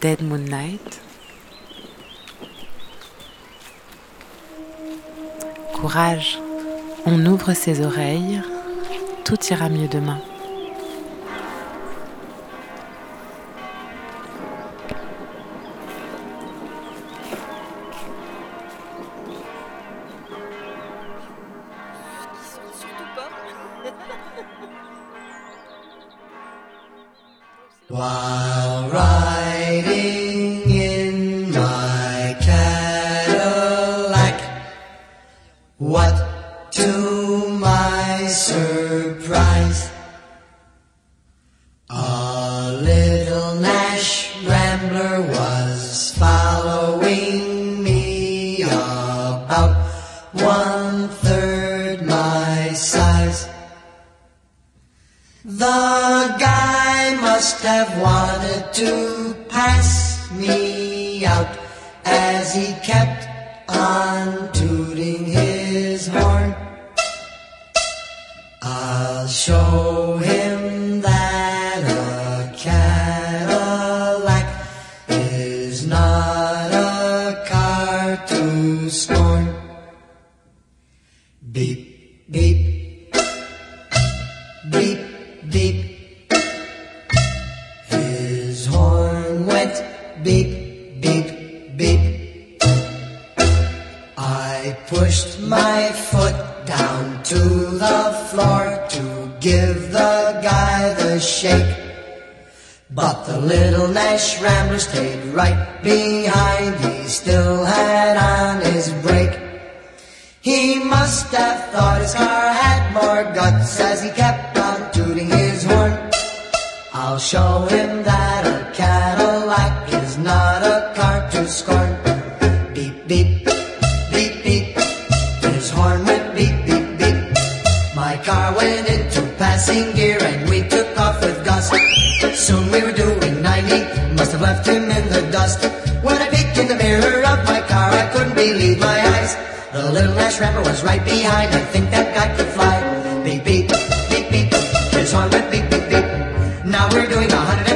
Dead Moonlight. Courage, on ouvre ses oreilles, tout ira mieux demain. beep, beep, beep. I pushed my foot down to the floor to give the guy the shake. But the little Nash Rambler stayed right behind. He still had on his brake. He must have thought his car had more guts as he kept on tooting his horn. I'll show him that. Must have left him in the dust. When I peeked in the mirror of my car, I couldn't believe my eyes. The little Nash Rambler was right behind. I think that guy could fly. Beep beep, beep beep. His horn went beep beep beep. Now we're doing a hundred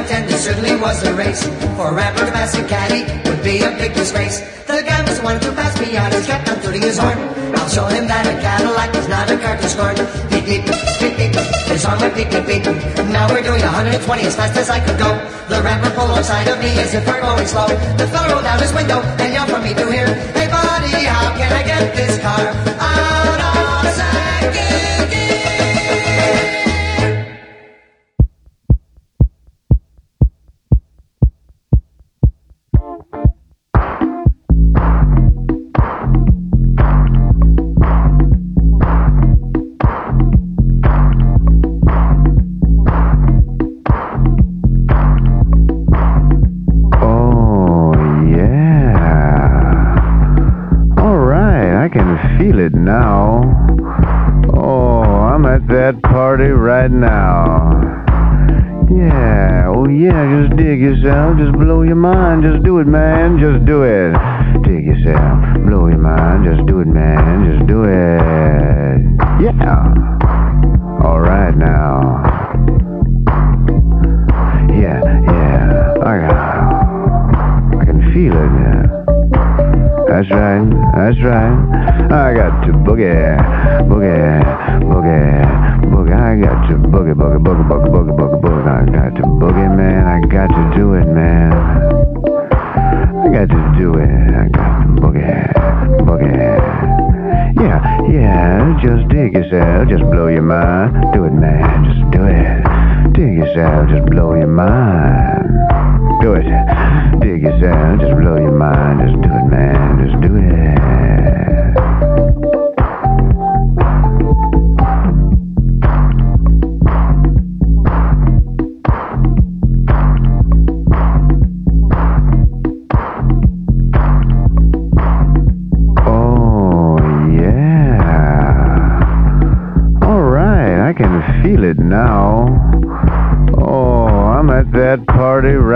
certainly was a race. For a Rambler to pass a caddy would be a big disgrace. The guy was one to pass me on. he kept on tooting his horn. I'll show him that a Cadillac is not a car to scorn. Beep, beep, beep, beep, his horn went beep, beep, beep. Now we're doing 120 as fast as I could go. The Rambler pulled alongside of me as if we're going slow. The fellow rolled out his window and yelled for me to hear, Hey buddy, how can I get this car?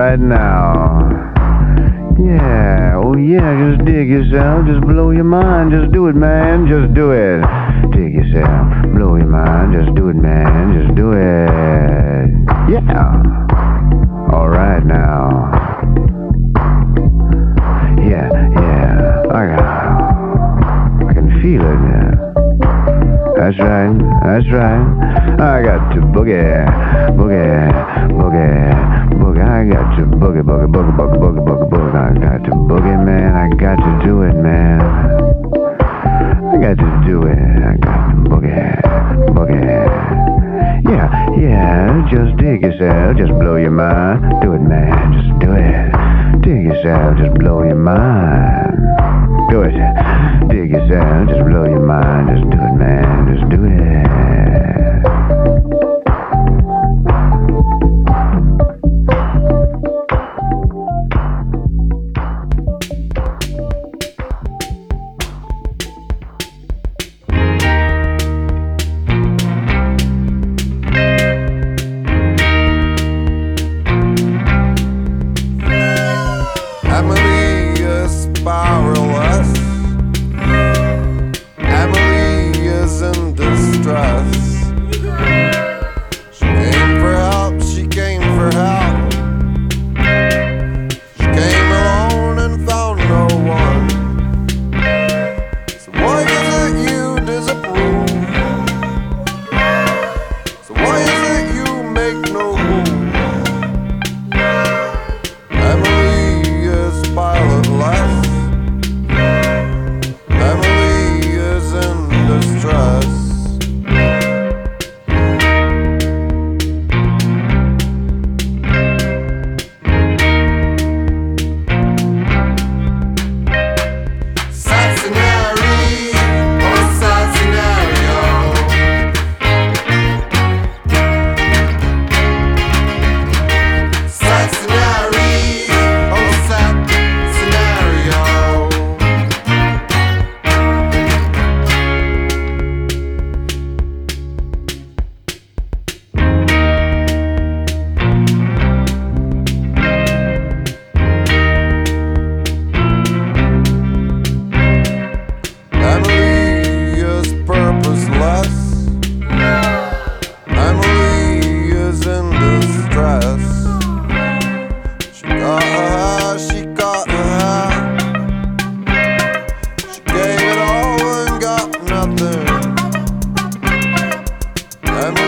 right now. Yeah, oh yeah, just dig yourself, just blow your mind, just do it, man, just do it. Dig yourself, blow your mind, just do it, man, just do it. Yeah. All right now. Yeah, yeah, I, got, I can feel it. Yeah. That's right, that's right. I got to boogie, boogie, boogie. I got to boogie, boogie, boogie, boogie, boogie, boogie, boogie. I got to boogie, man. I got to do it, man. I got to do it. I got to boogie, boogie. Yeah, yeah. Just dig yourself, just blow your mind. Do it, man. Just do it. Dig yourself, just blow your mind. Do it. Dig yourself, just blow your mind. Just do it, man. Just do it.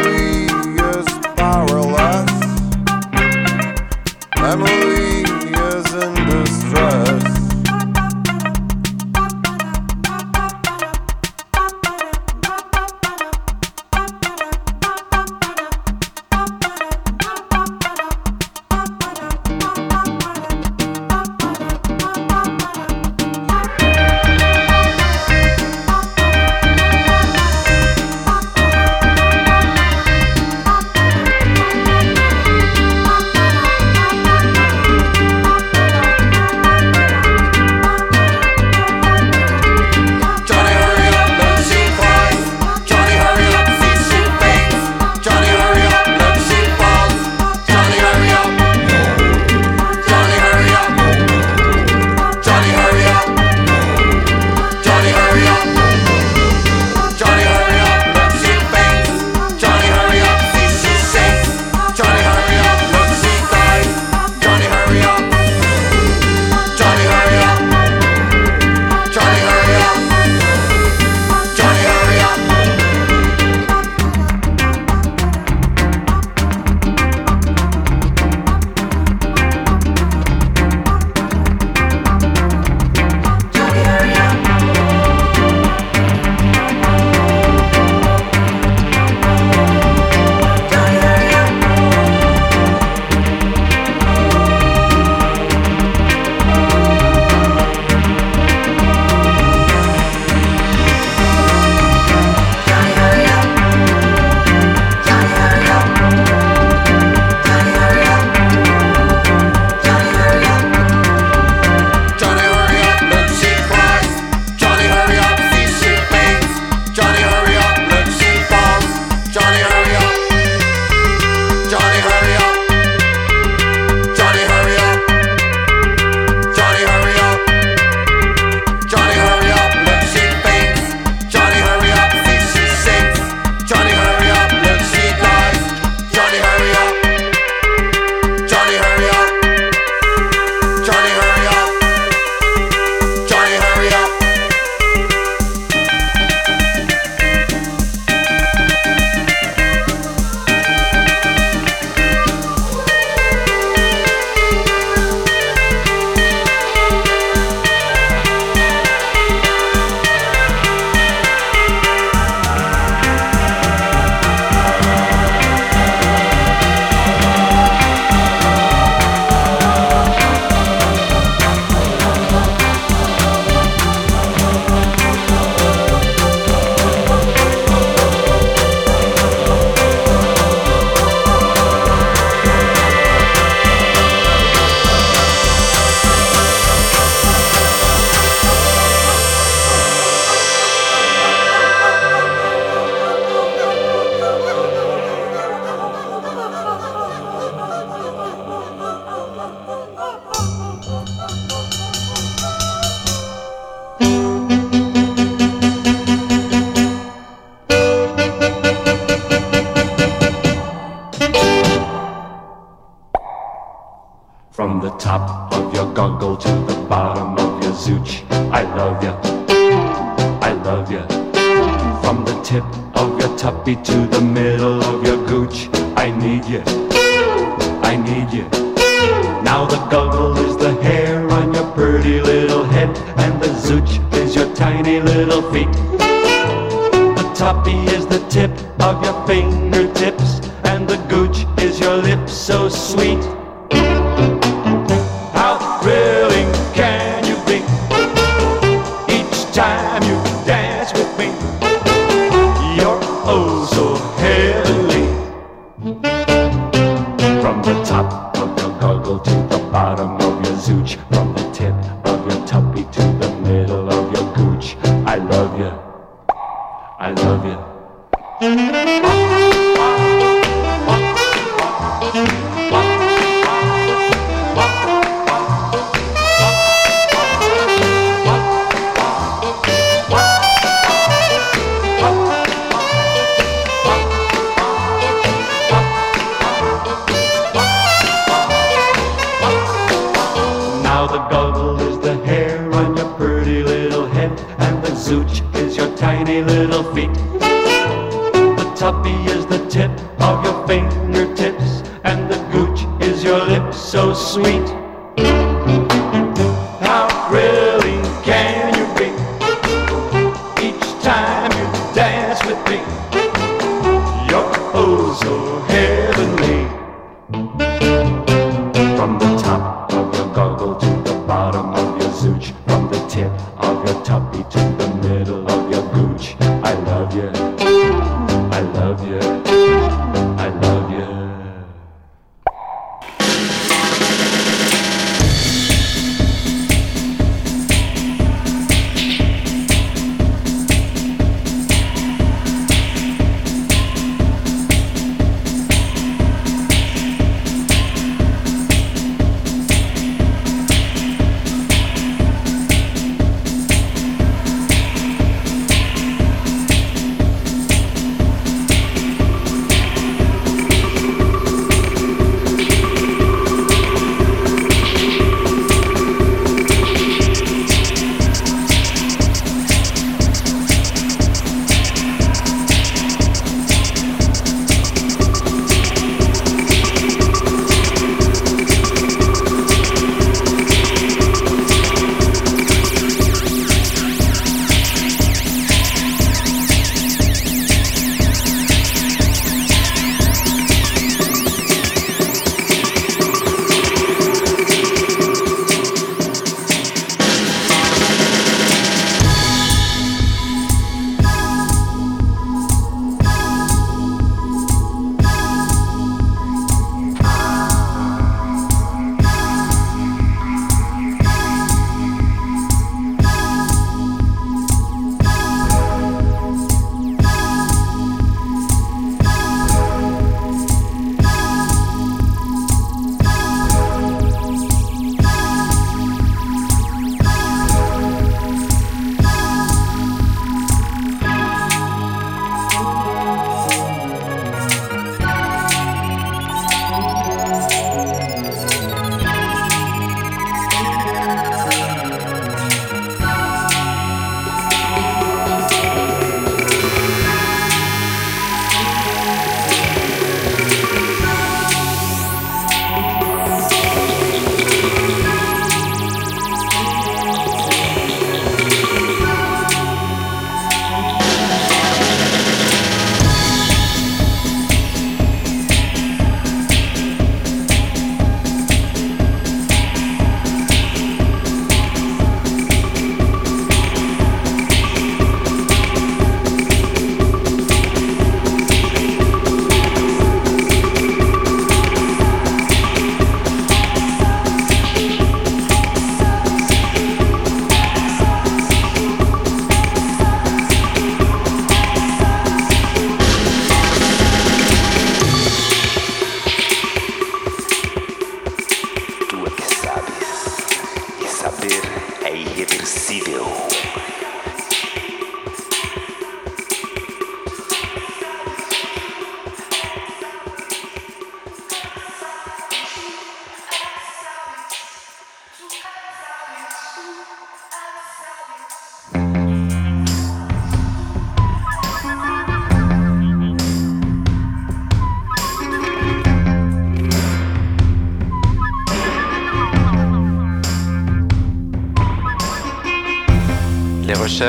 Emily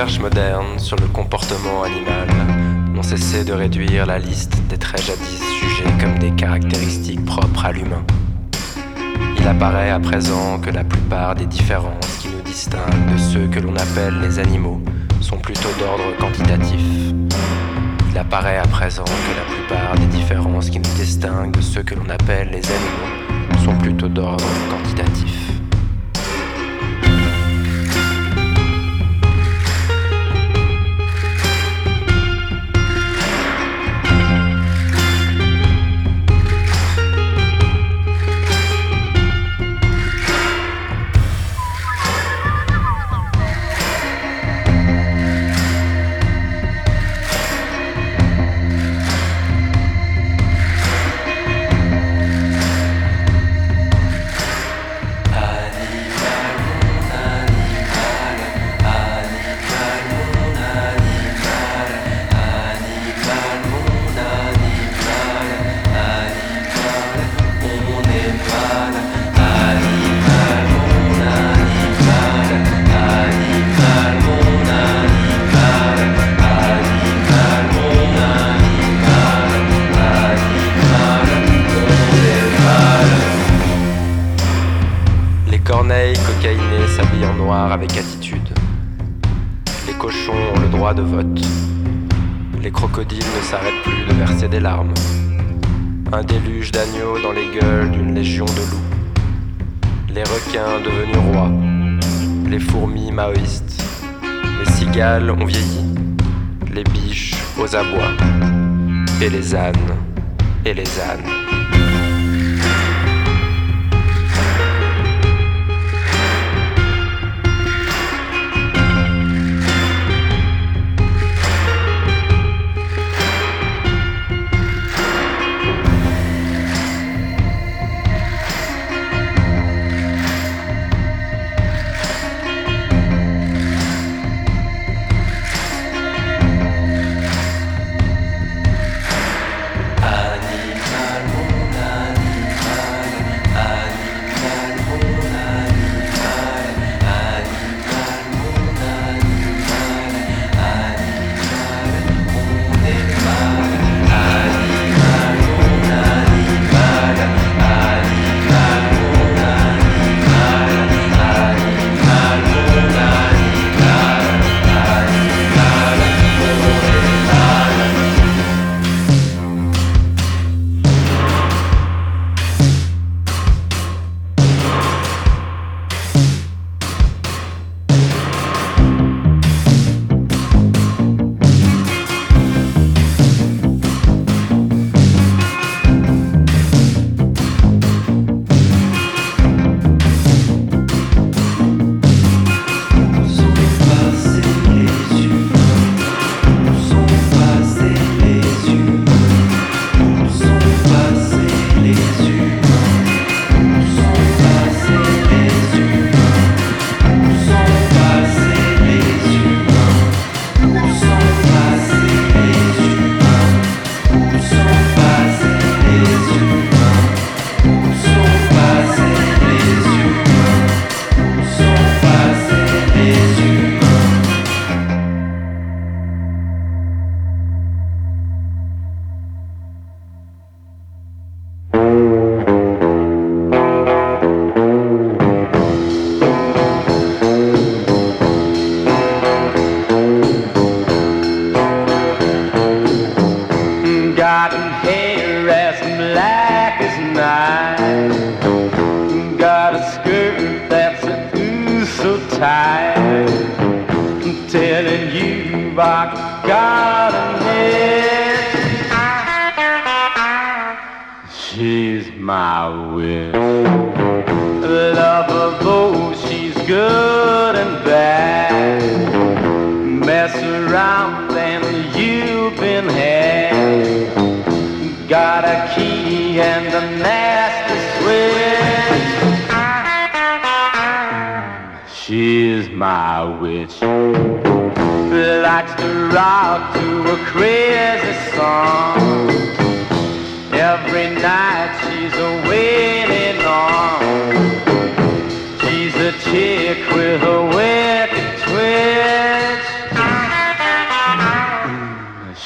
recherches modernes sur le comportement animal n'ont cessé de réduire la liste des traits jadis jugés comme des caractéristiques propres à l'humain. Il apparaît à présent que la plupart des différences qui nous distinguent de ceux que l'on appelle les animaux sont plutôt d'ordre quantitatif. Il apparaît à présent que la plupart des différences qui nous distinguent de ceux que l'on appelle les animaux sont plutôt d'ordre quantitatif.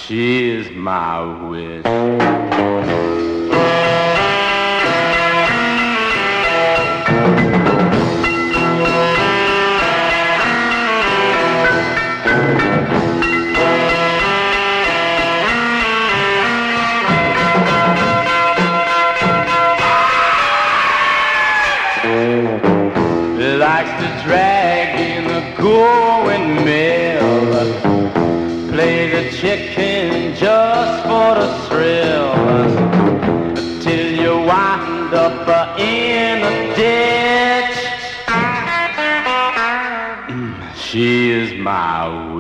She is my wish. likes to drag in the gore. just for the thrill until you wind up in a ditch. Mm. She is my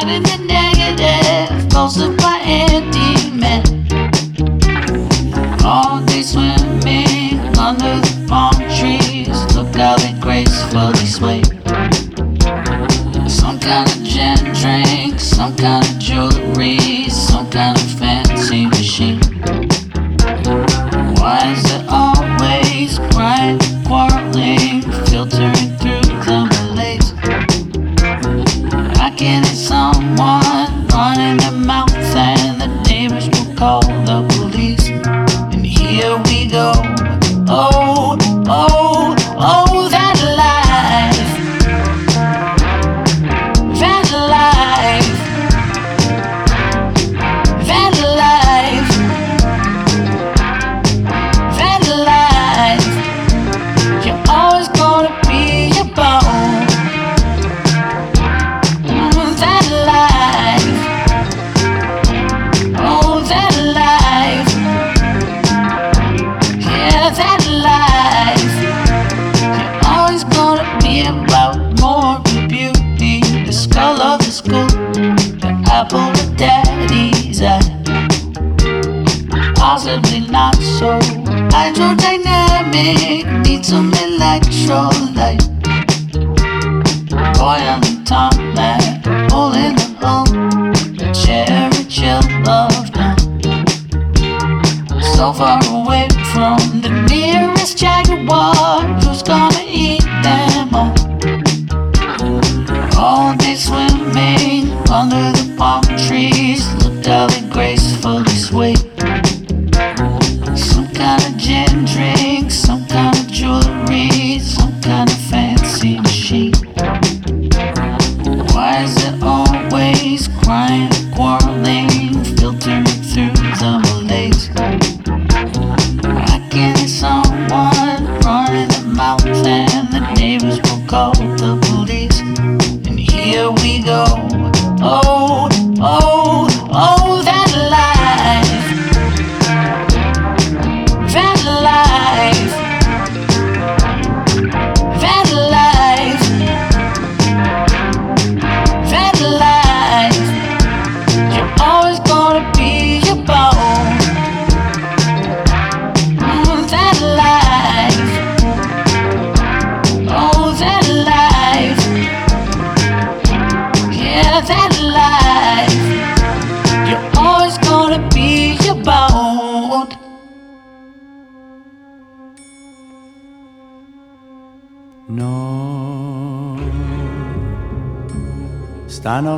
hiding the negative, posted by empty men. All day swimming under the palm trees. Look how they gracefully sway. Some kind of gin drink, some kind of jewelry, some kind of So far away from the nearest jaguar, who's gonna eat them all? All day swimming under the palm trees,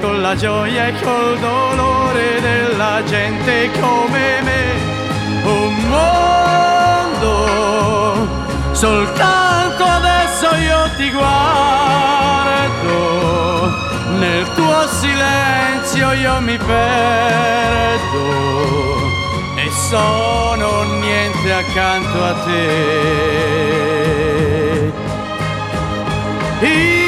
con la gioia e col dolore della gente come me. Un mondo, soltanto adesso io ti guardo, nel tuo silenzio io mi perdo e sono niente accanto a te. Il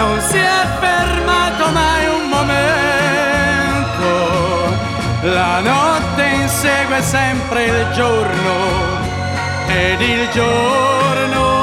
non si è fermato mai un momento, la notte insegue sempre il giorno ed il giorno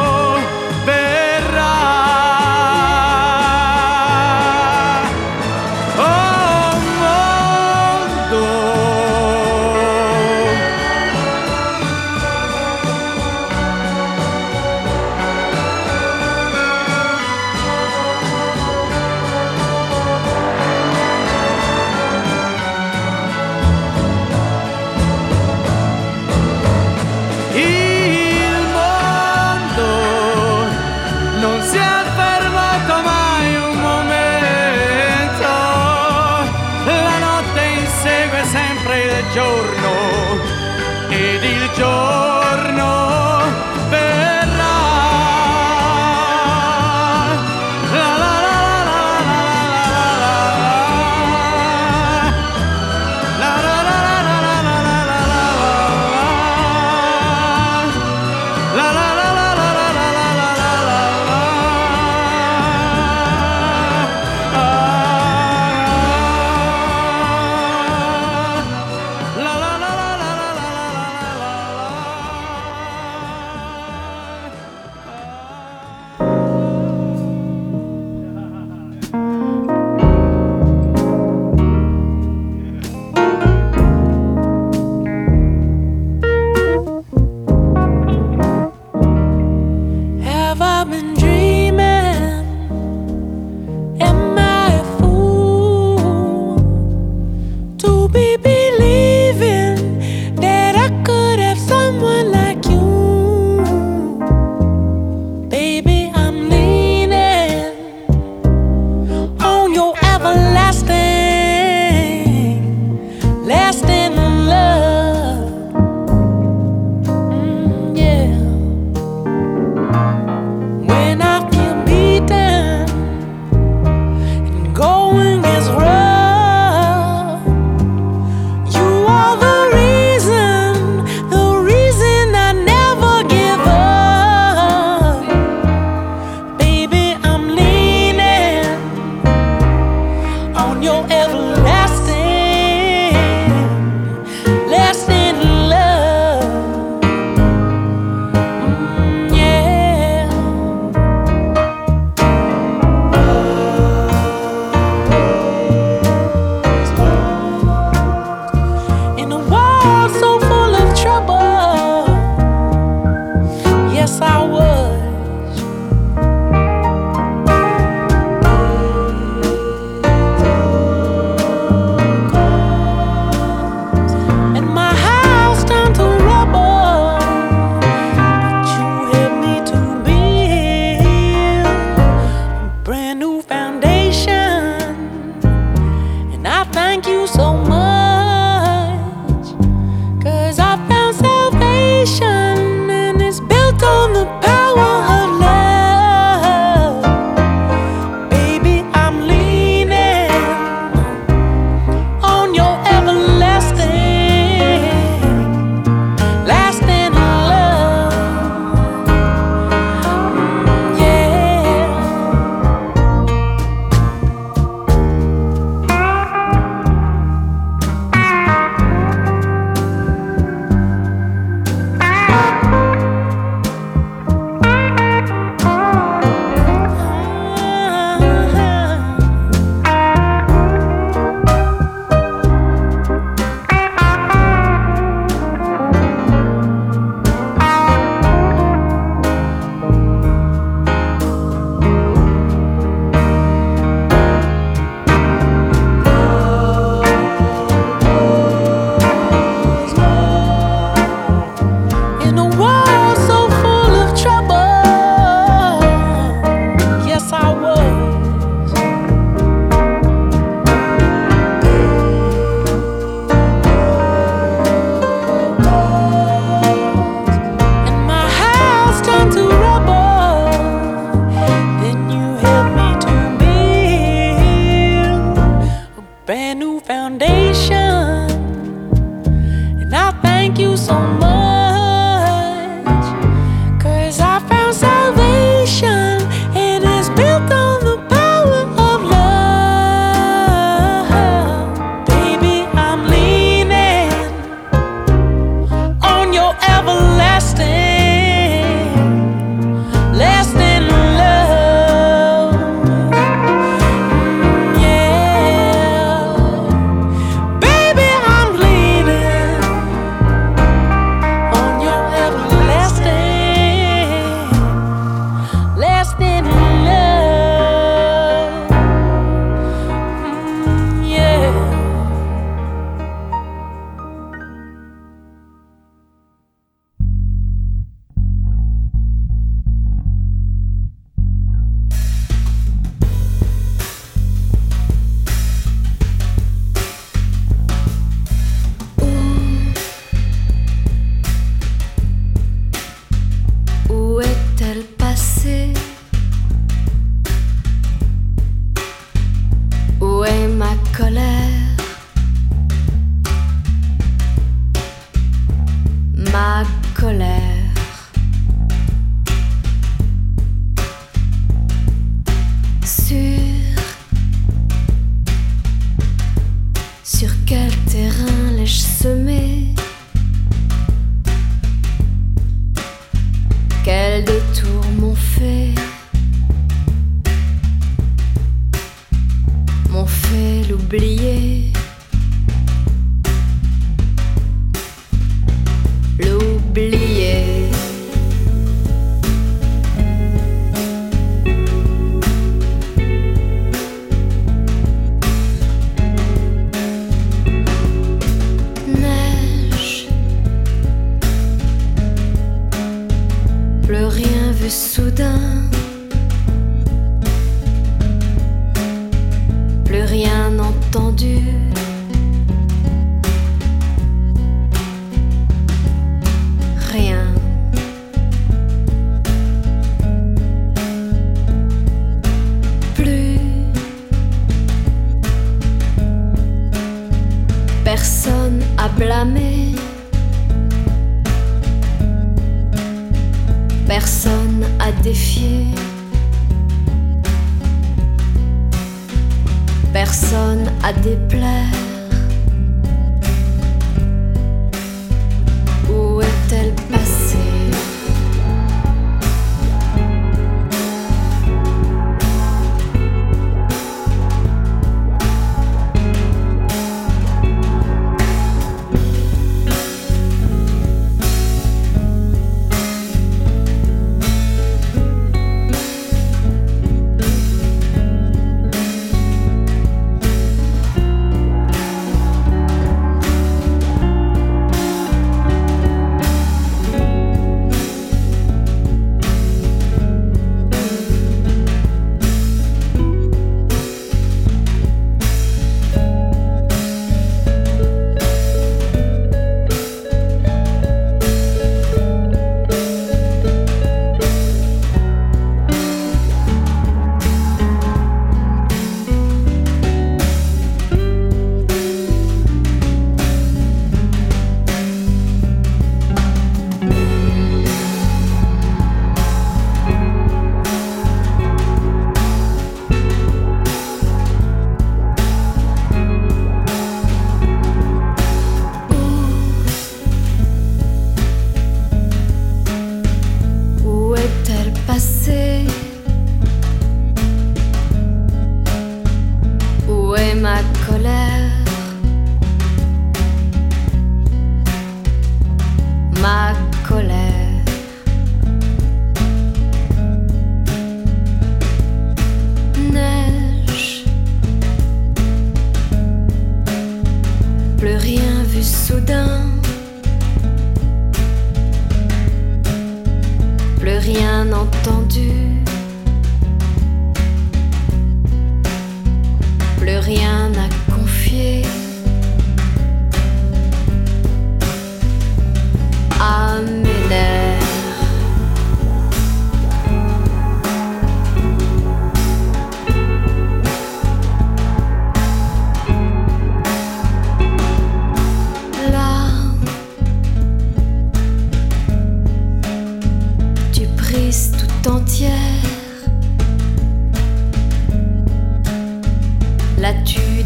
soudain.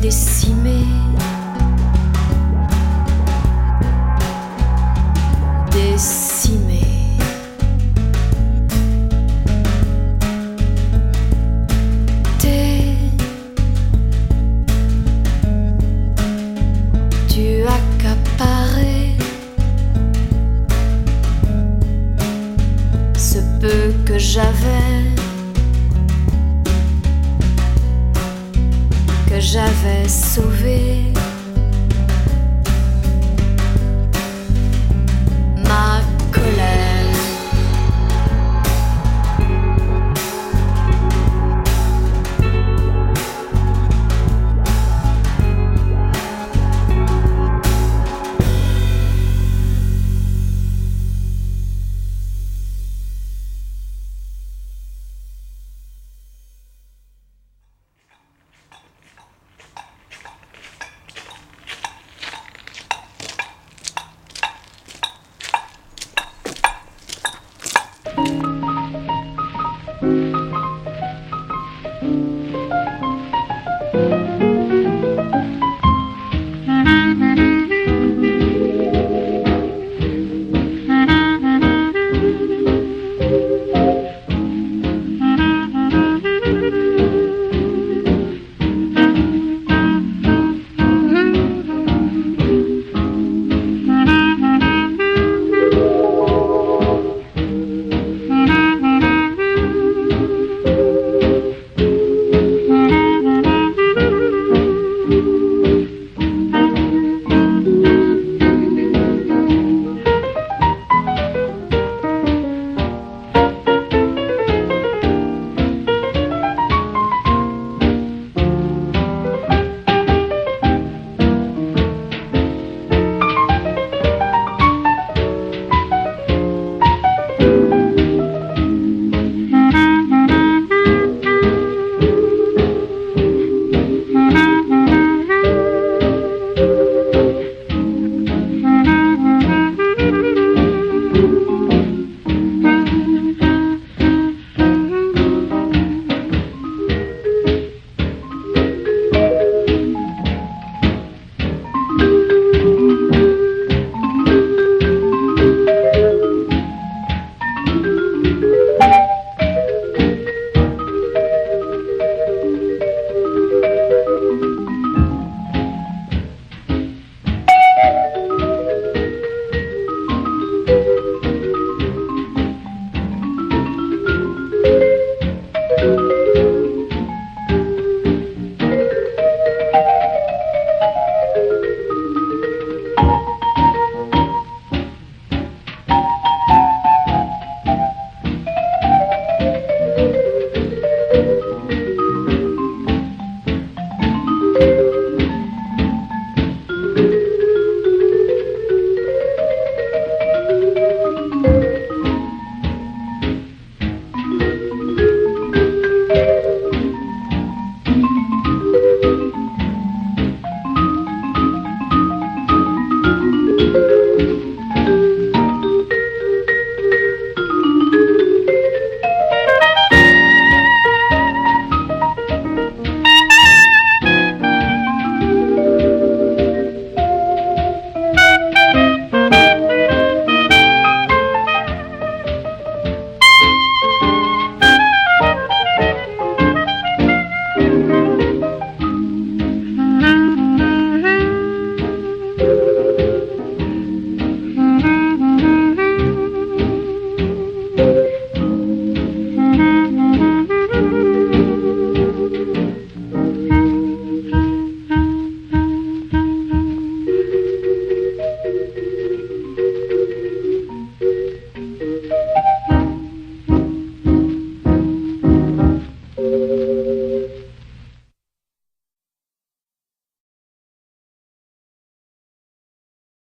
Décimée.